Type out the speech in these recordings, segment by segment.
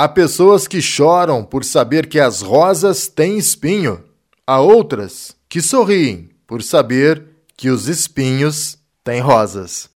Há pessoas que choram por saber que as rosas têm espinho. Há outras que sorriem por saber que os espinhos têm rosas.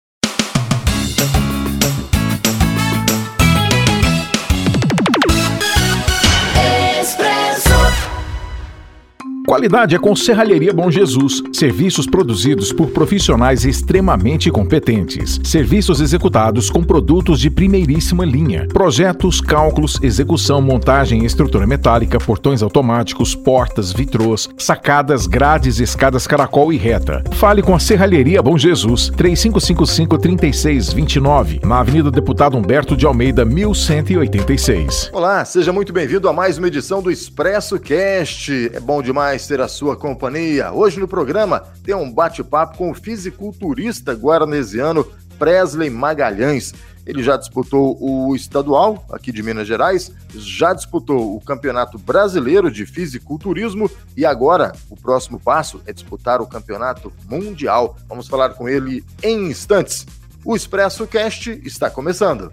Qualidade é com Serralheria Bom Jesus. Serviços produzidos por profissionais extremamente competentes. Serviços executados com produtos de primeiríssima linha. Projetos, cálculos, execução, montagem, estrutura metálica, portões automáticos, portas, vitrôs, sacadas, grades, escadas caracol e reta. Fale com a Serralheria Bom Jesus. 3555-3629. Na Avenida Deputado Humberto de Almeida, 1186. Olá, seja muito bem-vindo a mais uma edição do Expresso Cast. É bom demais ter a sua companhia. Hoje no programa tem um bate-papo com o fisiculturista guaranesiano Presley Magalhães. Ele já disputou o estadual aqui de Minas Gerais, já disputou o Campeonato Brasileiro de Fisiculturismo e agora o próximo passo é disputar o Campeonato Mundial. Vamos falar com ele em instantes. O Expresso Cast está começando.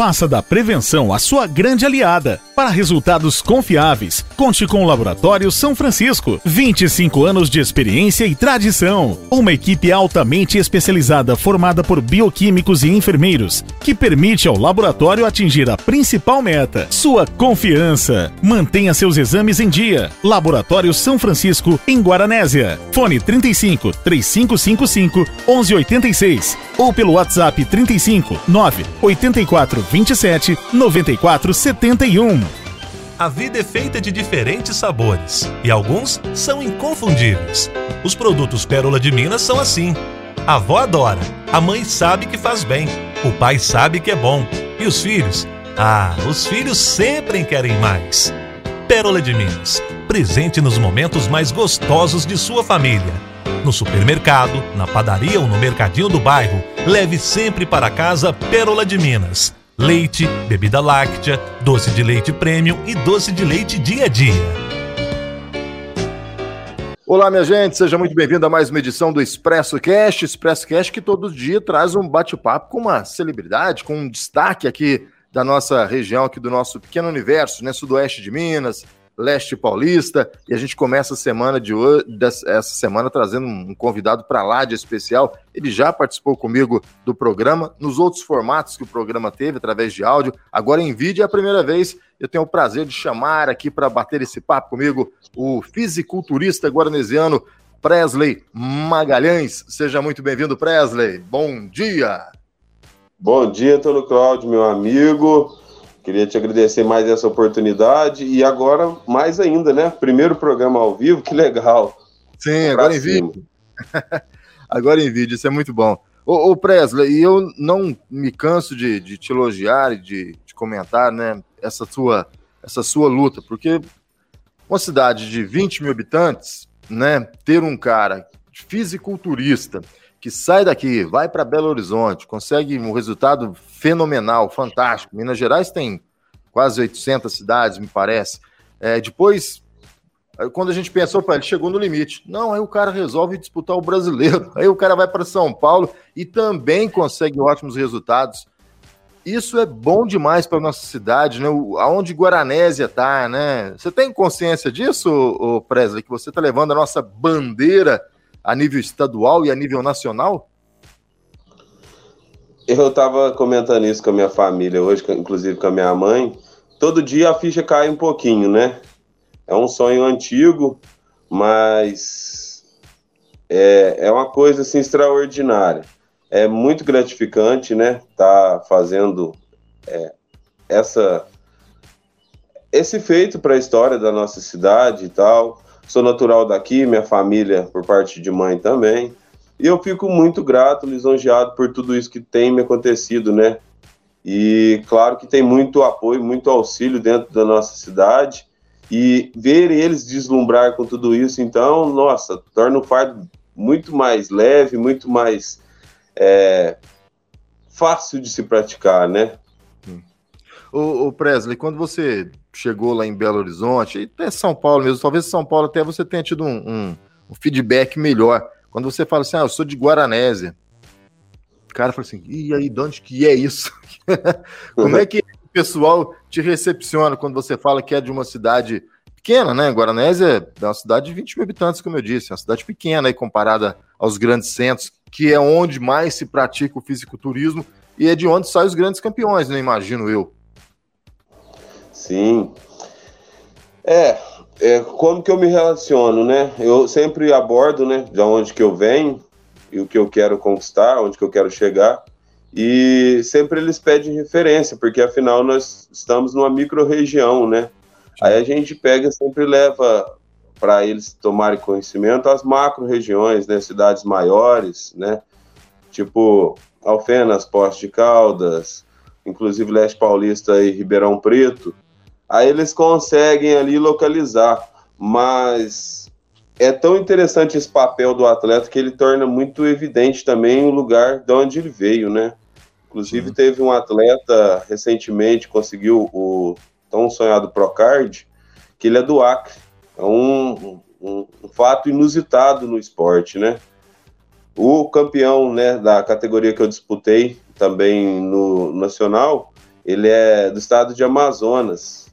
Faça da prevenção a sua grande aliada. Para resultados confiáveis, conte com o Laboratório São Francisco. 25 anos de experiência e tradição. Uma equipe altamente especializada formada por bioquímicos e enfermeiros, que permite ao laboratório atingir a principal meta: sua confiança. Mantenha seus exames em dia. Laboratório São Francisco, em Guaranésia. Fone 35 3555 1186 ou pelo WhatsApp 35 9 84 27 94 71. A vida é feita de diferentes sabores e alguns são inconfundíveis. Os produtos Pérola de Minas são assim. A avó adora, a mãe sabe que faz bem, o pai sabe que é bom e os filhos? Ah, os filhos sempre querem mais. Pérola de Minas, presente nos momentos mais gostosos de sua família. No supermercado, na padaria ou no mercadinho do bairro, leve sempre para casa Pérola de Minas leite, bebida láctea, doce de leite premium e doce de leite dia a dia. Olá, minha gente, seja muito bem-vindo a mais uma edição do Expresso Cast. Expresso Cast que todo dia traz um bate-papo com uma celebridade, com um destaque aqui da nossa região, aqui do nosso pequeno universo, né? Sudoeste de Minas, leste paulista. E a gente começa a semana de hoje, essa semana trazendo um convidado para lá de especial. Ele já participou comigo do programa, nos outros formatos que o programa teve, através de áudio. Agora em vídeo é a primeira vez. Eu tenho o prazer de chamar aqui para bater esse papo comigo o fisiculturista guaranesiano Presley Magalhães. Seja muito bem-vindo, Presley. Bom dia. Bom dia, Antônio Cláudio, meu amigo. Queria te agradecer mais essa oportunidade e agora mais ainda, né? Primeiro programa ao vivo, que legal. Sim, agora em vídeo. agora em vídeo, isso é muito bom. Ô, ô Presley, eu não me canso de, de te elogiar e de, de, comentar, né? Essa sua, essa sua luta, porque uma cidade de 20 mil habitantes, né? Ter um cara fisiculturista que sai daqui, vai para Belo Horizonte, consegue um resultado fenomenal, fantástico. Minas Gerais tem quase 800 cidades, me parece. É, depois, quando a gente pensou, ele chegou no limite. Não, aí o cara resolve disputar o brasileiro. Aí o cara vai para São Paulo e também consegue ótimos resultados. Isso é bom demais para nossa cidade, né? Aonde Guaranésia tá, né? Você tem consciência disso, o Presley, que você tá levando a nossa bandeira a nível estadual e a nível nacional? Eu estava comentando isso com a minha família hoje, inclusive com a minha mãe. Todo dia a ficha cai um pouquinho, né? É um sonho antigo, mas é, é uma coisa assim extraordinária. É muito gratificante, né? Tá fazendo é, essa esse feito para a história da nossa cidade e tal. Sou natural daqui, minha família por parte de mãe também. E eu fico muito grato, lisonjeado por tudo isso que tem me acontecido, né? E claro que tem muito apoio, muito auxílio dentro da nossa cidade. E ver eles deslumbrar com tudo isso, então, nossa, torna o fardo muito mais leve, muito mais é, fácil de se praticar, né? O, o Presley, quando você chegou lá em Belo Horizonte, e até São Paulo mesmo, talvez São Paulo até você tenha tido um, um, um feedback melhor. Quando você fala assim, ah, eu sou de Guaranésia, o cara fala assim, e aí, de onde que é isso? Como é que pessoal te recepciona quando você fala que é de uma cidade pequena, né? Guaranésia é uma cidade de 20 mil habitantes, como eu disse, é uma cidade pequena aí comparada aos grandes centros, que é onde mais se pratica o fisiculturismo e é de onde saem os grandes campeões, né? Imagino eu. Sim. É, é, como que eu me relaciono, né? Eu sempre abordo, né, de onde que eu venho e o que eu quero conquistar, onde que eu quero chegar. E sempre eles pedem referência, porque afinal nós estamos numa micro-região, né? Aí a gente pega e sempre leva para eles tomarem conhecimento as macro-regiões, né? Cidades maiores, né? Tipo Alfenas, Poste de Caldas, inclusive Leste Paulista e Ribeirão Preto aí eles conseguem ali localizar. Mas é tão interessante esse papel do atleta que ele torna muito evidente também o lugar de onde ele veio, né? Inclusive, uhum. teve um atleta recentemente conseguiu o tão sonhado Procard, que ele é do Acre. É um, um, um fato inusitado no esporte, né? O campeão né, da categoria que eu disputei também no Nacional, ele é do estado de Amazonas.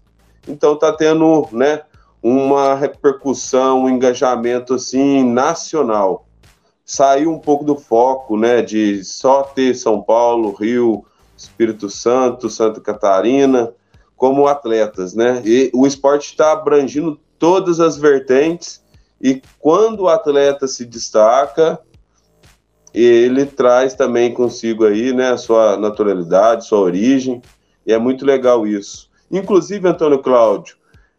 Então está tendo, né, uma repercussão, um engajamento assim nacional. Saiu um pouco do foco, né, de só ter São Paulo, Rio, Espírito Santo, Santa Catarina como atletas, né? E o esporte está abrangindo todas as vertentes e quando o atleta se destaca, ele traz também consigo aí, né, a sua naturalidade, sua origem, e é muito legal isso. Inclusive, Antônio Cláudio,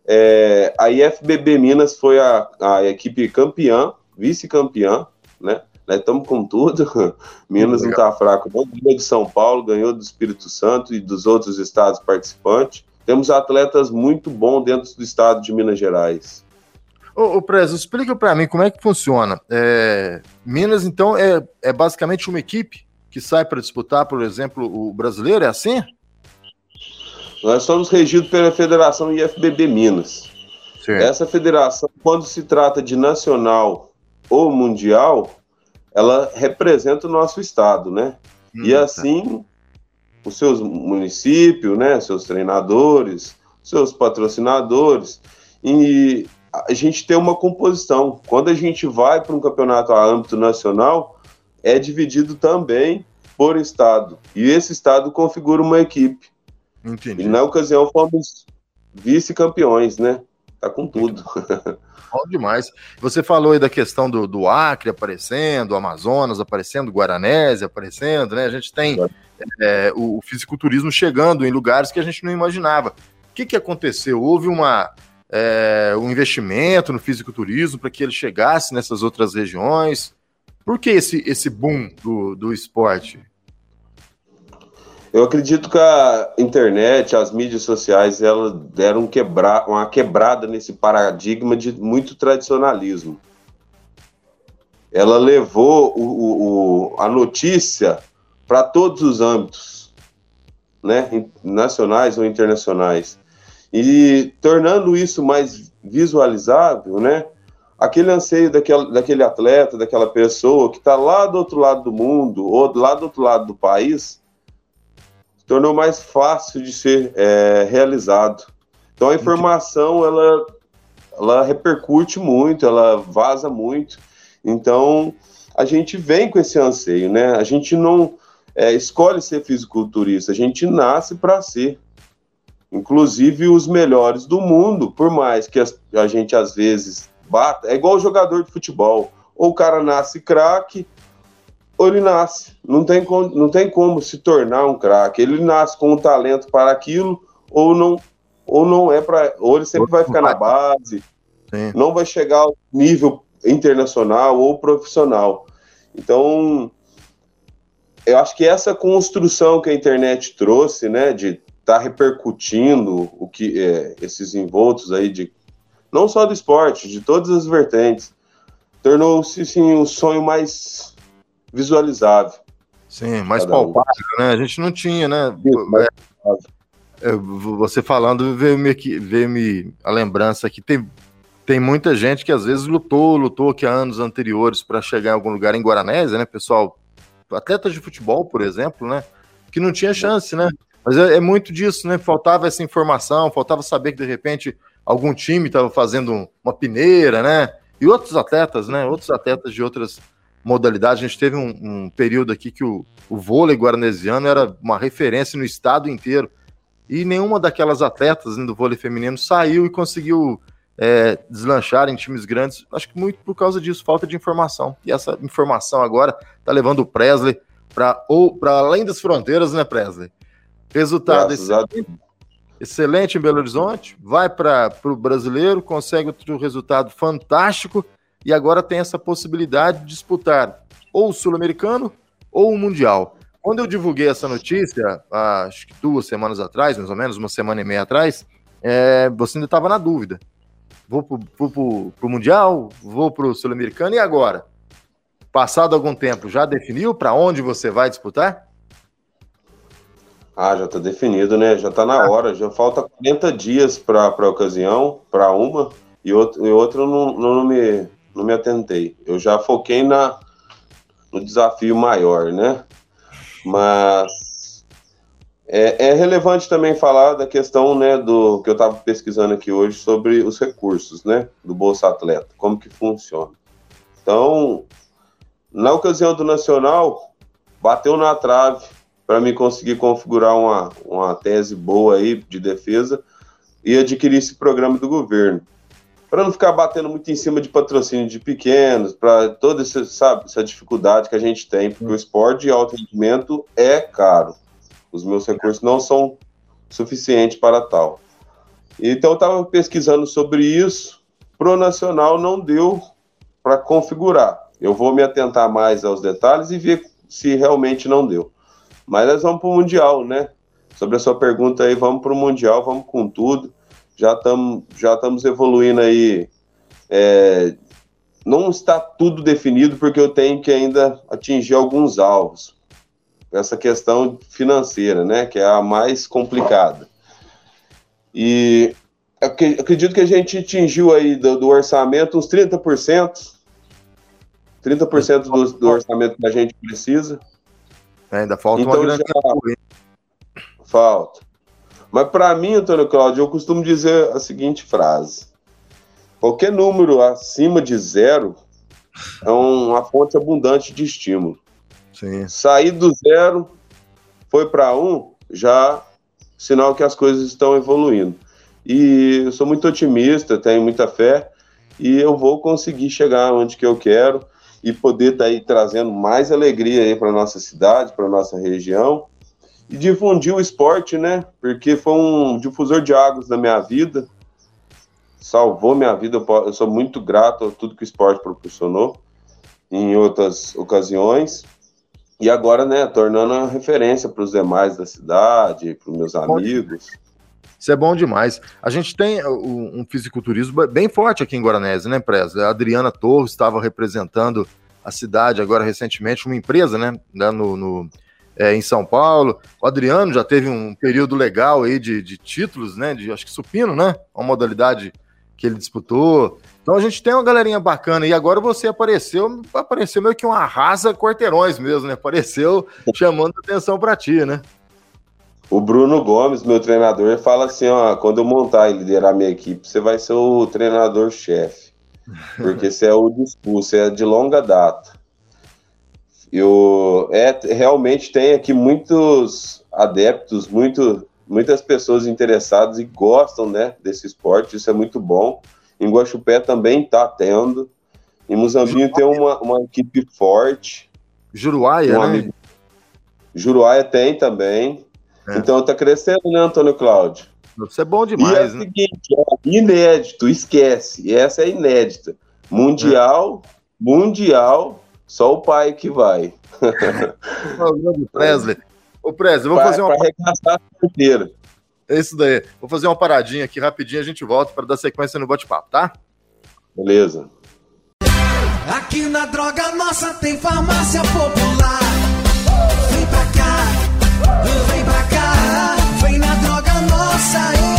é, a IFBB Minas foi a, a equipe campeã, vice-campeã, né? Nós estamos com tudo. Minas não está fraco. Ganhou de São Paulo, ganhou do Espírito Santo e dos outros estados participantes. Temos atletas muito bons dentro do estado de Minas Gerais. Ô, ô Prezo, explica para mim como é que funciona. É, Minas, então, é, é basicamente uma equipe que sai para disputar, por exemplo, o brasileiro, é assim? Nós somos regidos pela Federação IFBB Minas. Essa federação, quando se trata de nacional ou mundial, ela representa o nosso estado, né? Hum, e tá. assim, os seus municípios, né, seus treinadores, seus patrocinadores, e a gente tem uma composição. Quando a gente vai para um campeonato a âmbito nacional, é dividido também por estado. E esse estado configura uma equipe. Entendi. E na ocasião fomos vice-campeões, né? Tá com tudo. Bom demais. Você falou aí da questão do, do Acre aparecendo, Amazonas aparecendo, Guaranese aparecendo, né? A gente tem é, o, o fisiculturismo chegando em lugares que a gente não imaginava. O que, que aconteceu? Houve uma, é, um investimento no fisiculturismo para que ele chegasse nessas outras regiões? Por que esse, esse boom do, do esporte? Eu acredito que a internet, as mídias sociais, elas deram quebrar, uma quebrada nesse paradigma de muito tradicionalismo. Ela levou o, o, a notícia para todos os âmbitos, né, nacionais ou internacionais, e tornando isso mais visualizável, né, aquele anseio daquele atleta, daquela pessoa que está lá do outro lado do mundo ou lá do outro lado do país tornou mais fácil de ser é, realizado. Então a informação ela, ela repercute muito, ela vaza muito. Então a gente vem com esse anseio, né? A gente não é, escolhe ser fisiculturista, a gente nasce para ser. Inclusive os melhores do mundo, por mais que a gente às vezes bata, é igual o jogador de futebol. Ou o cara nasce craque, ou ele nasce. Não tem, não tem como se tornar um craque. Ele nasce com um talento para aquilo, ou não, ou não é para. Ou ele sempre vai ficar na base, Sim. não vai chegar ao nível internacional ou profissional. Então, eu acho que essa construção que a internet trouxe, né, de estar tá repercutindo o que é, esses envoltos aí de não só do esporte, de todas as vertentes, tornou-se sim um sonho mais visualizável. Sim, mais palpável, um. né? A gente não tinha, né? É, é, você falando, veio-me veio a lembrança que tem, tem muita gente que às vezes lutou, lutou aqui há anos anteriores para chegar em algum lugar em Guaranésia, né, pessoal? Atletas de futebol, por exemplo, né? Que não tinha chance, né? Mas é, é, muito disso, né? Faltava essa informação, faltava saber que de repente algum time estava fazendo uma peneira, né? E outros atletas, né? Outros atletas de outras modalidades. A gente teve um, um período aqui que o, o vôlei guaranesiano era uma referência no estado inteiro. E nenhuma daquelas atletas né, do vôlei feminino saiu e conseguiu é, deslanchar em times grandes. Acho que muito por causa disso, falta de informação. E essa informação agora está levando o Presley para além das fronteiras, né, Presley? Resultado excelente, excelente em Belo Horizonte, vai para o brasileiro, consegue outro resultado fantástico e agora tem essa possibilidade de disputar ou o Sul-Americano ou o Mundial. Quando eu divulguei essa notícia, acho que duas semanas atrás, mais ou menos, uma semana e meia atrás, é, você ainda estava na dúvida. Vou para o Mundial, vou para o Sul-Americano e agora? Passado algum tempo, já definiu para onde você vai disputar? Ah, já está definido, né? Já está na ah. hora. Já falta 40 dias para a ocasião, para uma, e outro, e outro não, não, me, não me atentei. Eu já foquei na, no desafio maior, né? Mas é, é relevante também falar da questão, né, do que eu estava pesquisando aqui hoje sobre os recursos, né, do Bolsa Atleta, como que funciona. Então, na ocasião do Nacional, bateu na trave para me conseguir configurar uma, uma tese boa aí de defesa e adquirir esse programa do governo. Para não ficar batendo muito em cima de patrocínio de pequenos, para toda essa, sabe, essa dificuldade que a gente tem, porque o esporte de alto rendimento é caro. Os meus recursos não são suficientes para tal. Então eu estava pesquisando sobre isso, pro nacional não deu para configurar. Eu vou me atentar mais aos detalhes e ver se realmente não deu. Mas nós vamos para o Mundial, né? Sobre a sua pergunta aí, vamos para o Mundial, vamos com tudo. Já estamos já estamos evoluindo aí. É, não está tudo definido, porque eu tenho que ainda atingir alguns alvos. Essa questão financeira, né? Que é a mais complicada. E acredito que a gente atingiu aí do, do orçamento uns 30%. 30% do, do orçamento que a gente precisa. É, ainda falta então, uma grande já... Falta. Mas para mim, Antônio Cláudio, eu costumo dizer a seguinte frase: qualquer número acima de zero é uma fonte abundante de estímulo. Sim. Sair do zero, foi para um, já sinal que as coisas estão evoluindo. E eu sou muito otimista, tenho muita fé e eu vou conseguir chegar onde que eu quero e poder estar tá aí trazendo mais alegria aí para nossa cidade, para nossa região e difundir o esporte, né? Porque foi um difusor de águas na minha vida, salvou minha vida. Eu sou muito grato a tudo que o esporte proporcionou em outras ocasiões. E agora, né, tornando a referência para os demais da cidade, para os meus amigos. Isso é bom demais. A gente tem um fisiculturismo bem forte aqui em Guaranese, né, Preza? A Adriana Torres estava representando a cidade agora recentemente, uma empresa, né, no, no é, em São Paulo. O Adriano já teve um período legal aí de, de títulos, né, de acho que supino, né, uma modalidade que ele disputou. Então a gente tem uma galerinha bacana e agora você apareceu, apareceu meio que uma raça quarteirões mesmo, né? Apareceu chamando atenção para ti, né? O Bruno Gomes, meu treinador, fala assim: ó, quando eu montar e liderar minha equipe, você vai ser o treinador-chefe. Porque você é o discurso, é de longa data. Eu é, realmente tem aqui muitos adeptos, muito, muitas pessoas interessadas e gostam né, desse esporte, isso é muito bom. Em Guaxupé também está tendo. Em Muzambinho tem uma, uma equipe forte. Juruáia, um né? Amigo... Juruáia tem também. É. Então tá crescendo, né, Antônio Cláudio? Isso é bom demais, e é né? seguinte, é inédito, esquece. Essa é inédita. Mundial, é. mundial, só o pai que vai. o Presley. Ô, Presley, vou fazer uma. Para arregaçar a carteira. É isso daí. Vou fazer uma paradinha aqui rapidinho, a gente volta para dar sequência no bate-papo, tá? Beleza. Aqui na Droga Nossa tem farmácia popular. Vem pra cá. Vem pra cá, vem na droga nossa economizar.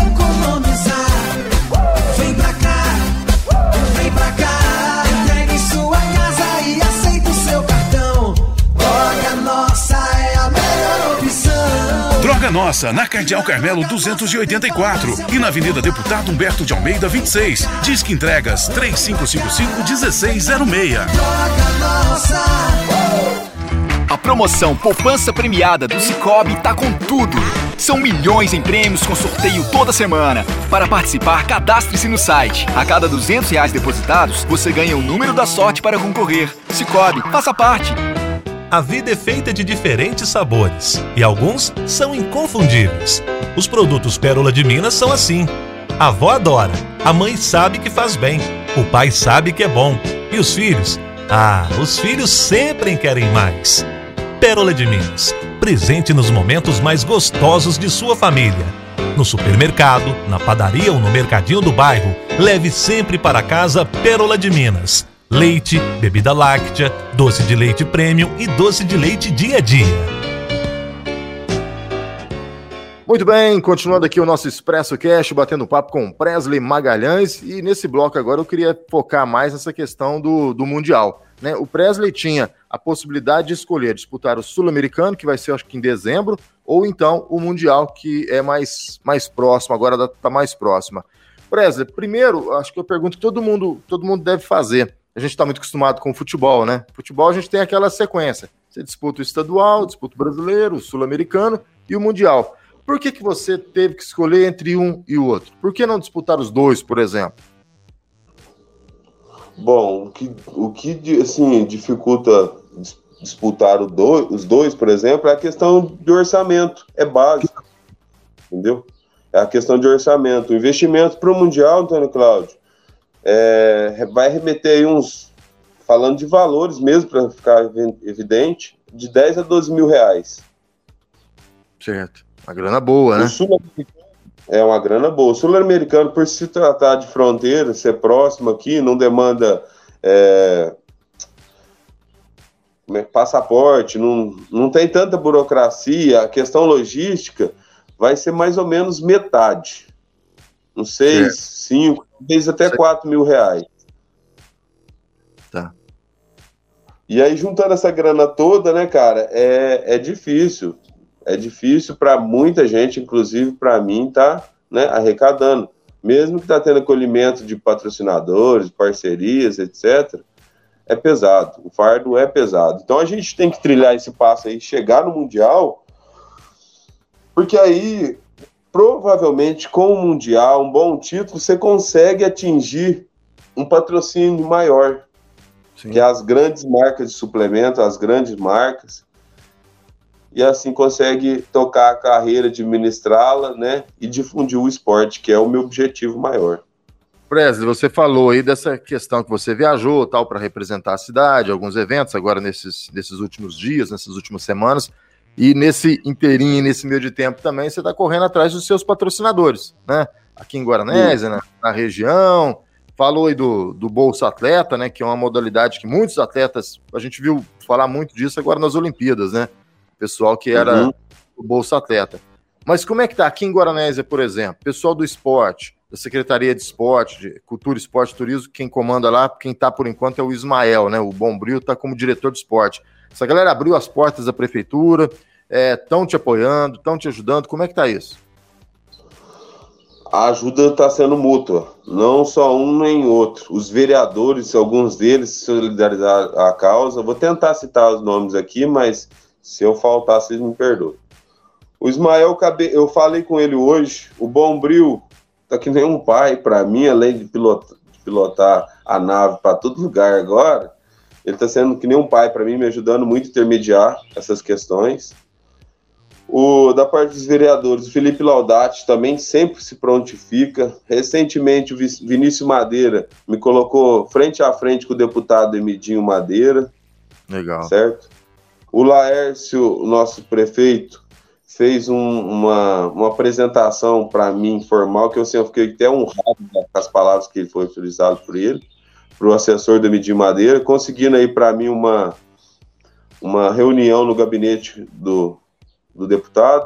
Nossa, na Cardeal Carmelo 284 e na Avenida Deputado Humberto de Almeida 26. Disque entregas 3555 1606. A promoção Poupança Premiada do Cicobi tá com tudo. São milhões em prêmios com sorteio toda semana. Para participar, cadastre-se no site. A cada 200 reais depositados, você ganha o número da sorte para concorrer. Cicobi, faça parte. A vida é feita de diferentes sabores e alguns são inconfundíveis. Os produtos Pérola de Minas são assim. A avó adora, a mãe sabe que faz bem, o pai sabe que é bom e os filhos? Ah, os filhos sempre querem mais. Pérola de Minas. Presente nos momentos mais gostosos de sua família. No supermercado, na padaria ou no mercadinho do bairro, leve sempre para casa Pérola de Minas. Leite, bebida láctea, doce de leite premium e doce de leite dia a dia. Muito bem, continuando aqui o nosso Expresso Cash, batendo papo com Presley Magalhães, e nesse bloco agora eu queria focar mais nessa questão do, do Mundial. Né? O Presley tinha a possibilidade de escolher disputar o Sul-Americano, que vai ser acho que em dezembro, ou então o Mundial, que é mais, mais próximo, agora está mais próxima. Presley, primeiro, acho que eu pergunto que todo mundo, todo mundo deve fazer. A gente está muito acostumado com o futebol, né? Futebol a gente tem aquela sequência. Você disputa o estadual, disputa o brasileiro, o sul-americano e o mundial. Por que, que você teve que escolher entre um e o outro? Por que não disputar os dois, por exemplo? Bom, o que, o que assim, dificulta disputar dois, os dois, por exemplo, é a questão de orçamento. É básico. Entendeu? É a questão de orçamento. O investimento para o Mundial, Antônio Cláudio, é, vai remeter aí uns. Falando de valores mesmo, para ficar evidente, de 10 a 12 mil reais. Certo. Uma grana boa, né? É uma grana boa. O sul-americano, por se tratar de fronteira, ser próximo aqui, não demanda é, é passaporte, não, não tem tanta burocracia, a questão logística vai ser mais ou menos metade. Uns seis, cinco, talvez até quatro mil reais. Tá. E aí, juntando essa grana toda, né, cara, é, é difícil é difícil para muita gente, inclusive para mim, tá né, arrecadando. Mesmo que está tendo acolhimento de patrocinadores, parcerias, etc., é pesado. O fardo é pesado. Então a gente tem que trilhar esse passo aí, chegar no Mundial, porque aí, provavelmente, com o Mundial, um bom título, você consegue atingir um patrocínio maior. Sim. Que é as grandes marcas de suplemento, as grandes marcas e assim consegue tocar a carreira, administrá-la, né, e difundir o esporte, que é o meu objetivo maior. Presley, você falou aí dessa questão que você viajou tal para representar a cidade, alguns eventos agora nesses, nesses últimos dias, nessas últimas semanas, e nesse inteirinho, nesse meio de tempo também, você está correndo atrás dos seus patrocinadores, né? Aqui em Guaranésia, na, na, região, falou aí do, do Bolsa Atleta, né? Que é uma modalidade que muitos atletas, a gente viu falar muito disso agora nas Olimpíadas, né? pessoal que era uhum. o Bolsa Atleta. Mas como é que tá aqui em Guaranésia, por exemplo? Pessoal do esporte, da Secretaria de Esporte, de Cultura, Esporte e Turismo, quem comanda lá, quem tá por enquanto é o Ismael, né? O Bombril tá como diretor de esporte. Essa galera abriu as portas da prefeitura, estão é, te apoiando, estão te ajudando. Como é que tá isso? A ajuda está sendo mútua, não só um nem outro. Os vereadores, alguns deles solidarizaram a causa. Vou tentar citar os nomes aqui, mas se eu faltar, vocês me perdoem. O Ismael, eu falei com ele hoje. O Bombril tá que nem um pai para mim, além de pilotar, a nave para todo lugar agora. Ele está sendo que nem um pai para mim, me ajudando muito a intermediar essas questões. O, da parte dos vereadores, o Felipe Laudati também sempre se prontifica. Recentemente, o Vinícius Madeira me colocou frente a frente com o deputado Emidinho Madeira. Legal. Certo? O Laércio, nosso prefeito, fez um, uma, uma apresentação para mim informal, que eu, assim, eu fiquei até honrado com as palavras que foi utilizado por ele, para o assessor do Medir Madeira, conseguindo aí para mim uma, uma reunião no gabinete do, do deputado.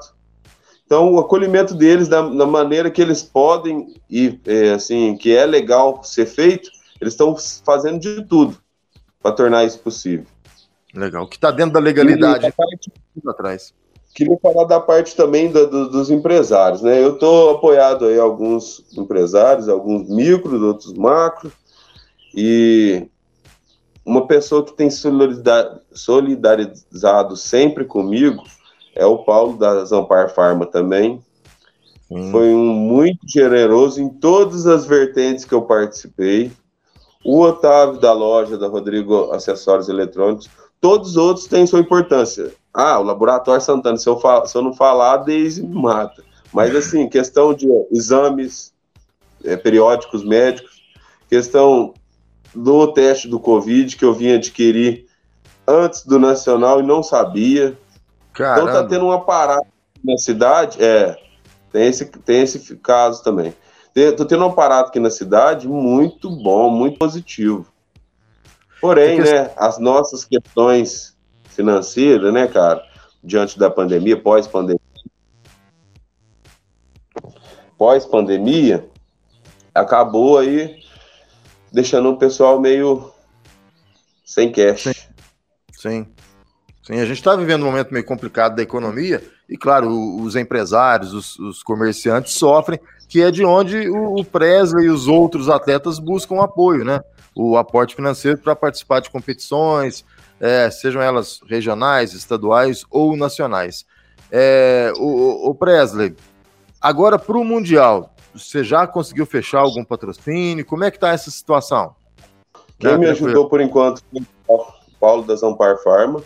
Então, o acolhimento deles, da, da maneira que eles podem e é, assim, que é legal ser feito, eles estão fazendo de tudo para tornar isso possível. Legal. O que está dentro da legalidade. E, parte... atrás. queria falar da parte também do, do, dos empresários, né? Eu estou apoiado aí alguns empresários, alguns micros, outros macros, e uma pessoa que tem solidarizado sempre comigo é o Paulo da Zampar Farma também. Hum. Foi um muito generoso em todas as vertentes que eu participei. O Otávio da loja da Rodrigo Acessórios Eletrônicos, todos os outros têm sua importância. Ah, o Laboratório Santana, se eu, se eu não falar, a Deise me mata. Mas, assim, questão de exames é, periódicos médicos, questão do teste do Covid que eu vim adquirir antes do Nacional e não sabia. Caramba. Então tá tendo uma parada na cidade, é, tem esse, tem esse caso também. Tô tendo um aparato aqui na cidade muito bom, muito positivo. Porém, né, as nossas questões financeiras, né, cara, diante da pandemia, pós-pandemia, pós-pandemia, acabou aí deixando o pessoal meio sem cash. Sim. Sim. Sim, a gente está vivendo um momento meio complicado da economia e, claro, os empresários, os, os comerciantes sofrem, que é de onde o, o Presley e os outros atletas buscam apoio, né? O aporte financeiro para participar de competições, é, sejam elas regionais, estaduais ou nacionais. É, o, o Presley, agora para o Mundial, você já conseguiu fechar algum patrocínio? Como é que está essa situação? Quem né? me ajudou por enquanto foi o Paulo da Zampar Farma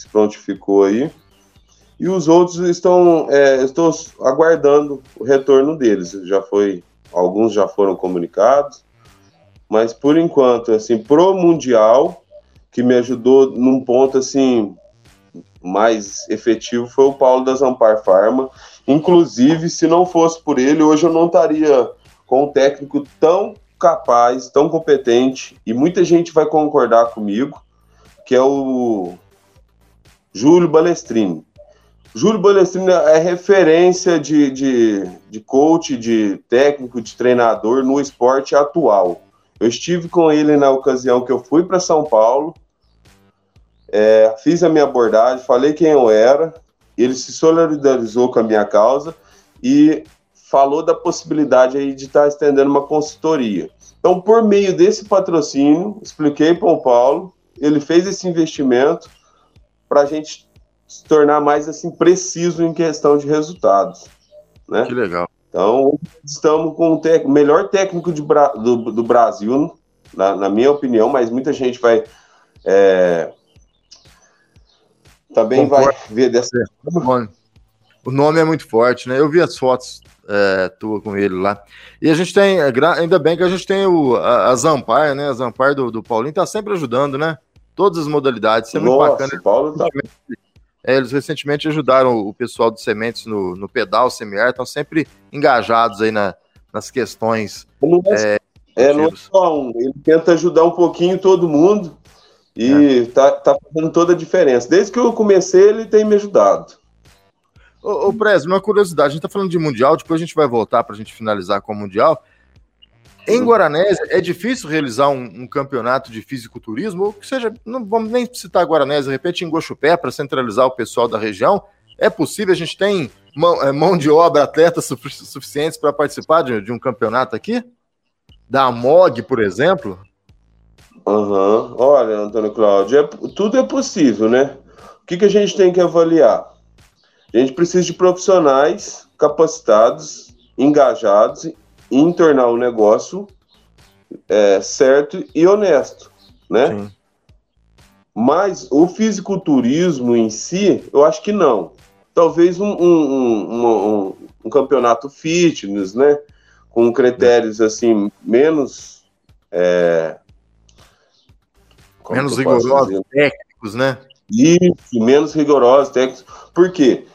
se prontificou aí. E os outros estão, é, estou aguardando o retorno deles. Já foi, alguns já foram comunicados, mas por enquanto, assim, pro mundial, que me ajudou num ponto assim mais efetivo foi o Paulo da Zampar Farma. Inclusive, se não fosse por ele, hoje eu não estaria com um técnico tão capaz, tão competente, e muita gente vai concordar comigo, que é o Júlio Balestrini. Júlio Balestrini é referência de, de, de coach, de técnico, de treinador no esporte atual. Eu estive com ele na ocasião que eu fui para São Paulo, é, fiz a minha abordagem, falei quem eu era, ele se solidarizou com a minha causa e falou da possibilidade aí de estar tá estendendo uma consultoria. Então, por meio desse patrocínio, expliquei para o Paulo, ele fez esse investimento, para a gente se tornar mais assim preciso em questão de resultados. Né? Que legal. Então, estamos com o melhor técnico de, do, do, Brasil, na, na, minha opinião, mas muita gente vai. É, também Concordo. vai ver dessa forma. O nome é muito forte, né? Eu vi as fotos é, tua com ele lá. E a gente tem, é, ainda bem que a gente tem o, a, a Zampar, né? A Zampar do, do Paulinho tá sempre ajudando, né? Todas as modalidades. Isso é muito Nossa, bacana. Paulo tá... É, eles recentemente ajudaram o pessoal do Sementes no, no pedal semiar, estão sempre engajados aí na, nas questões. Não é, é, é não é só um, ele tenta ajudar um pouquinho todo mundo e é. tá, tá fazendo toda a diferença. Desde que eu comecei, ele tem me ajudado. Ô, ô Prez, uma curiosidade, a gente tá falando de Mundial, depois a gente vai voltar para a gente finalizar com o Mundial. Em Guaranésia, é difícil realizar um, um, campeonato de fisiculturismo, ou que seja, não vamos nem citar Guaranésia, de repente em Gochupé, para centralizar o pessoal da região. É possível, a gente tem mão, é, mão de obra, atletas suficientes para participar de, de, um campeonato aqui? Da AMOG, por exemplo? Uhum. Olha, Antônio Cláudio, é, tudo é possível, né? O que, que a gente tem que avaliar? A gente precisa de profissionais capacitados, engajados em tornar o negócio é, certo e honesto, né? Sim. Mas o fisiculturismo em si, eu acho que não. Talvez um, um, um, um campeonato fitness, né? Com critérios assim menos é, menos rigorosos técnicos, né? Isso, menos rigorosos técnicos. Por quê?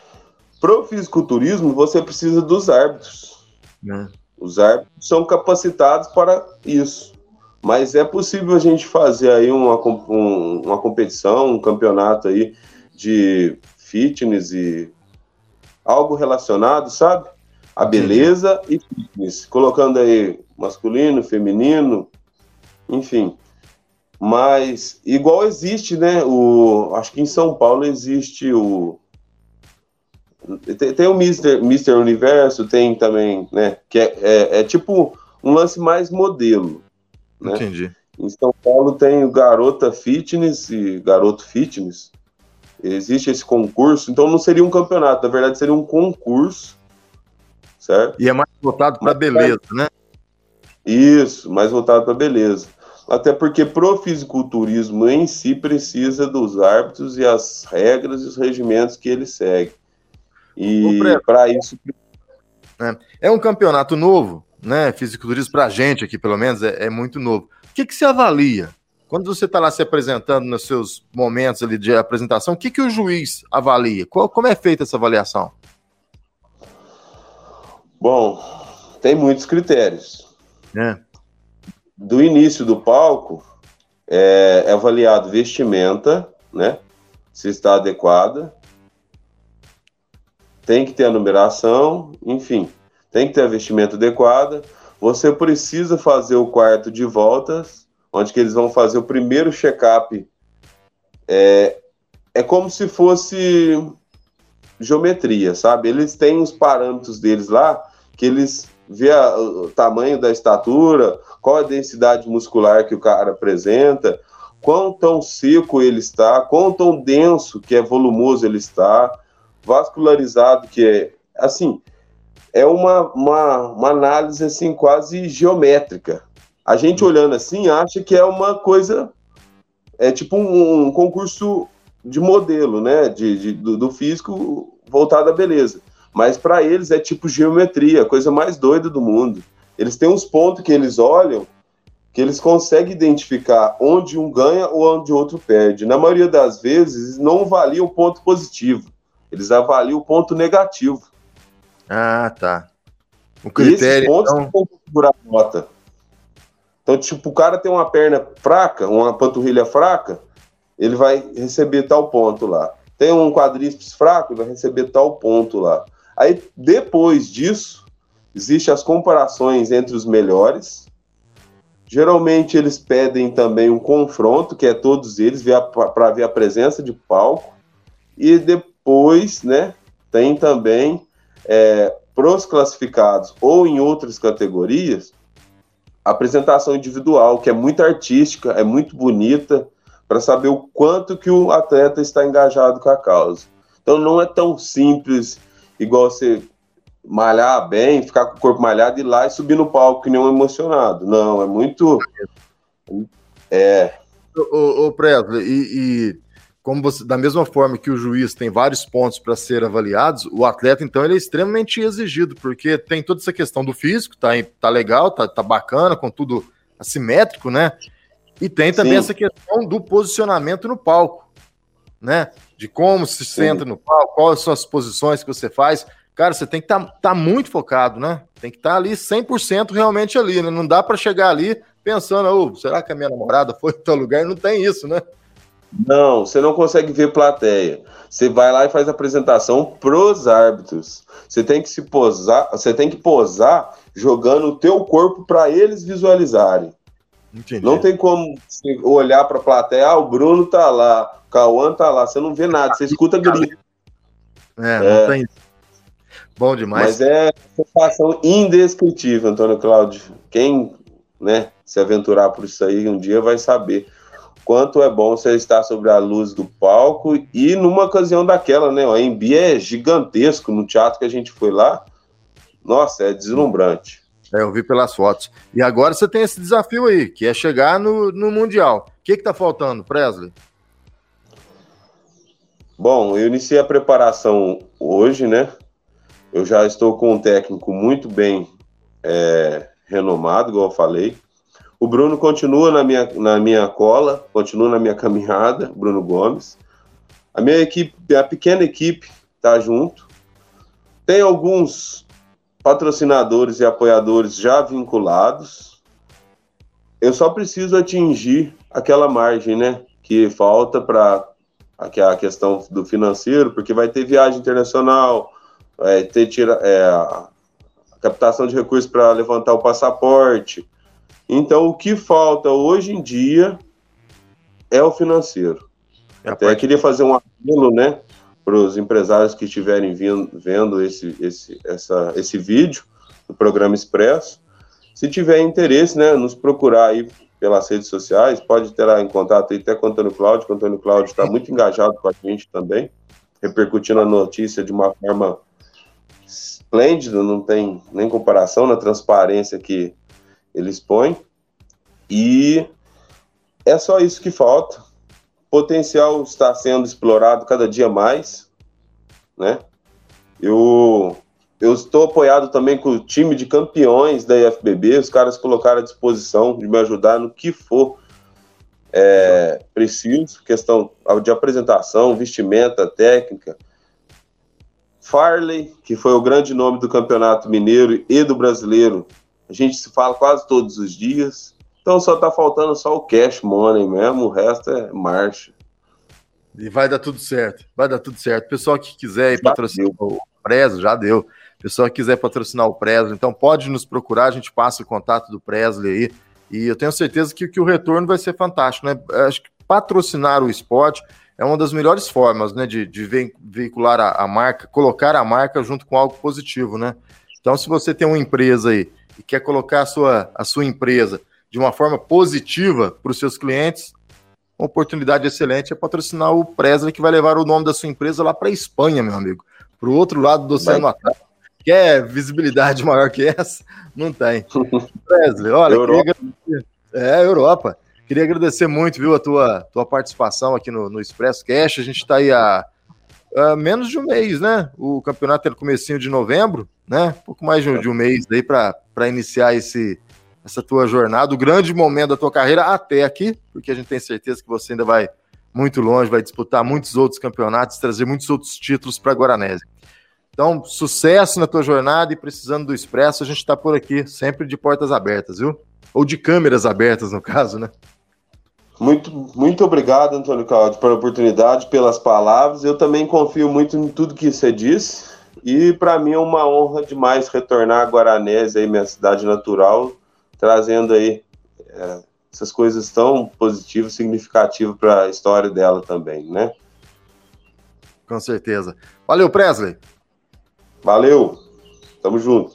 Para o fisiculturismo, você precisa dos árbitros. Né? Os árbitros são capacitados para isso. Mas é possível a gente fazer aí uma, um, uma competição, um campeonato aí de fitness e algo relacionado, sabe? A beleza Sim. e fitness. Colocando aí masculino, feminino, enfim. Mas igual existe, né? O, acho que em São Paulo existe o Tem, tem o Mister, Mister Universo, tem também, né? Que é, é, é tipo um lance mais modelo. Né? Entendi. Em São Paulo tem o Garota Fitness e Garoto Fitness. Existe esse concurso, então não seria um campeonato, na verdade seria um concurso, certo? E é mais voltado para beleza, né? Isso, mais voltado para beleza. Até porque pro fisiculturismo em si precisa dos árbitros e as regras e os regimentos que ele segue. E para isso é, é um campeonato novo, né? Fisiculturismo para a gente aqui, pelo menos, é, é muito novo. O que, que se avalia? Quando você está lá se apresentando nos seus momentos ali de apresentação, o que, que o juiz avalia? Qual, como é feita essa avaliação? Bom, tem muitos critérios. É. Do início do palco, é, é avaliado vestimenta, né? Se está adequada. Tem que ter a numeração, enfim tem que ter a vestimenta adequada. Você precisa fazer o quarto de voltas, onde que eles vão fazer o primeiro check-up. É, é como se fosse geometria, sabe? Eles têm os parâmetros deles lá, que eles vê a, o tamanho da estatura, qual a densidade muscular que o cara apresenta, quão tão seco ele está, quão tão denso, que é volumoso ele está, vascularizado, que é assim, é uma, uma, uma análise assim quase geométrica. A gente uhum. olhando assim acha que é uma coisa é tipo um, um concurso de modelo, né, de, de do, do, físico voltado à beleza. Mas para eles é tipo geometria, a coisa mais doida do mundo. Eles têm uns pontos que eles olham que eles conseguem identificar onde um ganha ou onde o outro perde. Na maioria das vezes, não avalia o ponto positivo, eles avaliam o ponto negativo. Ah, tá. O critério. E pontos então... vão configurar a nota. Então, tipo, o cara tem uma perna fraca, uma panturrilha fraca, ele vai receber tal ponto lá. Tem um quadríceps fraco, ele vai receber tal ponto lá. Aí, depois disso, existem as comparações entre os melhores. Geralmente, eles pedem também um confronto, que é todos eles, para ver a presença de palco. E depois, né, tem também é, pros classificados ou em outras categorias, apresentação individual, que é muito artística, é muito bonita, para saber o quanto que o atleta está engajado com a causa. Então não é tão simples, igual você malhar bem, ficar com o corpo malhado e ir lá e subir no palco que nem um emocionado. Não, é muito. É. Ô, ô Presley, e, e como você, da mesma forma que o juiz tem vários pontos para ser avaliados, o atleta, então, ele é extremamente exigido, porque tem toda essa questão do físico, tá, tá legal, tá, tá bacana, com tudo assimétrico, né? E tem também Sim. essa questão do posicionamento no palco, né? De como se senta no palco, quais são as posições que você faz. Cara, você tem que estar tá, tá muito focado, né? Tem que estar tá ali 100% realmente ali, né? Não dá para chegar ali pensando, oh, será que a minha namorada foi em tal lugar? Não tem isso, né? Não, você não consegue ver plateia. Você vai lá e faz a apresentação pros árbitros. Você tem que se posar, você tem que posar jogando o teu corpo para eles visualizarem. Entendi. Não tem como olhar para a plateia, ah, o Bruno tá lá, o Cauã tá lá, você não vê nada, você escuta grito. É, não é. tem. Bom demais. Mas é sensação indescritível, Antônio Cláudio. Quem, né, se aventurar por isso aí um dia vai saber quanto é bom você estar sobre a luz do palco e numa ocasião daquela, né? O AMB é gigantesco no teatro que a gente foi lá. Nossa, é deslumbrante. É, eu vi pelas fotos. E agora você tem esse desafio aí, que é chegar no, no Mundial. O que está faltando, Presley? Bom, eu iniciei a preparação hoje, né? Eu já estou com um técnico muito bem é, renomado, igual eu falei. O Bruno continua na minha, na minha cola, continua na minha caminhada, Bruno Gomes. A minha equipe, a pequena equipe, está junto. Tem alguns patrocinadores e apoiadores já vinculados. Eu só preciso atingir aquela margem, né, que falta para a questão do financeiro, porque vai ter viagem internacional, vai ter tira, é, a captação de recursos para levantar o passaporte, então, o que falta hoje em dia é o financeiro. É Até parte... queria fazer um apelo, né, para os empresários que estiverem vindo, vendo esse, esse, essa, esse vídeo do programa Expresso. Se tiver interesse, né, nos procurar aí pelas redes sociais, pode ter em contato aí até com o Antônio Cláudio, que o Antônio Cláudio está muito engajado com a gente também, repercutindo a notícia de uma forma esplêndida, não tem nem comparação na transparência que ele expõe. E é só isso que falta. O potencial está sendo explorado cada dia mais, né? Eu eu estou apoiado também com o time de campeões da IFBB. Os caras colocaram à disposição de me ajudar no que for é, preciso, questão de apresentação, vestimenta, técnica. Farley, que foi o grande nome do campeonato mineiro e do brasileiro, a gente se fala quase todos os dias. Então só tá faltando só o cash money mesmo, o resto é marcha. E vai dar tudo certo, vai dar tudo certo. Pessoal que quiser ir patrocinar o Prezo, já deu. Pessoal que quiser patrocinar o Presley, então pode nos procurar, a gente passa o contato do Presley aí. E eu tenho certeza que, que o retorno vai ser fantástico, né? Acho que patrocinar o esporte é uma das melhores formas, né, de, de veicular a, a, marca, colocar a marca junto com algo positivo, né? Então, se você tem uma empresa aí e quer colocar a sua, a sua empresa de uma forma positiva para os seus clientes, uma oportunidade excelente é patrocinar o Presley, que vai levar o nome da sua empresa lá para a Espanha, meu amigo, para o outro lado do Oceano Atlântico. Quer visibilidade maior que essa? Não tem. Presley, olha, Europa. é Europa. Queria agradecer muito, viu, a tua, tua participação aqui no, no Expresso Cash. A gente está aí há, há, menos de um mês, né? O campeonato é no comecinho de novembro, né? pouco mais de um, de um mês aí para iniciar esse, essa tua jornada, o grande momento da tua carreira até aqui, porque a gente tem certeza que você ainda vai muito longe, vai disputar muitos outros campeonatos, trazer muitos outros títulos para a Guaranésia. Então, sucesso na tua jornada e precisando do Expresso, a gente está por aqui, sempre de portas abertas, viu? Ou de câmeras abertas, no caso, né? Muito, muito obrigado, Antônio Cláudio, pela oportunidade, pelas palavras. Eu também confio muito em tudo que você disse. E para mim é uma honra demais retornar a Guaranese, aí, minha cidade natural, trazendo aí é, essas coisas tão positivas, significativas para a história dela também, né? Com certeza. Valeu, Presley. Valeu. Tamo junto.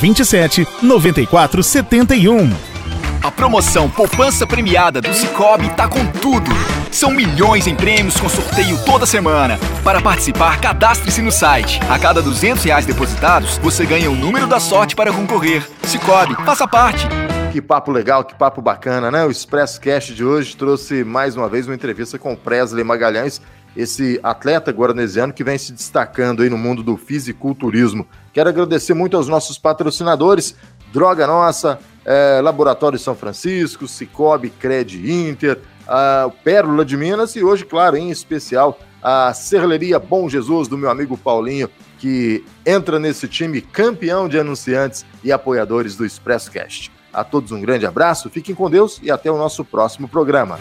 27 94 71. A promoção Poupança Premiada do Cicobi tá com tudo. São milhões em prêmios com sorteio toda semana. Para participar, cadastre-se no site. A cada 200 reais depositados, você ganha o número da sorte para concorrer. Cicobi, faça parte. Que papo legal, que papo bacana, né? O Express Cast de hoje trouxe mais uma vez uma entrevista com o Presley Magalhães, esse atleta guaranesiano que vem se destacando aí no mundo do fisiculturismo. Quero agradecer muito aos nossos patrocinadores, Droga Nossa, é, Laboratório São Francisco, Cicobi, Cred Inter, a Pérola de Minas e hoje, claro, em especial, a Serralheria Bom Jesus do meu amigo Paulinho, que entra nesse time campeão de anunciantes e apoiadores do Expresso Cast. A todos um grande abraço, fiquem com Deus e até o nosso próximo programa.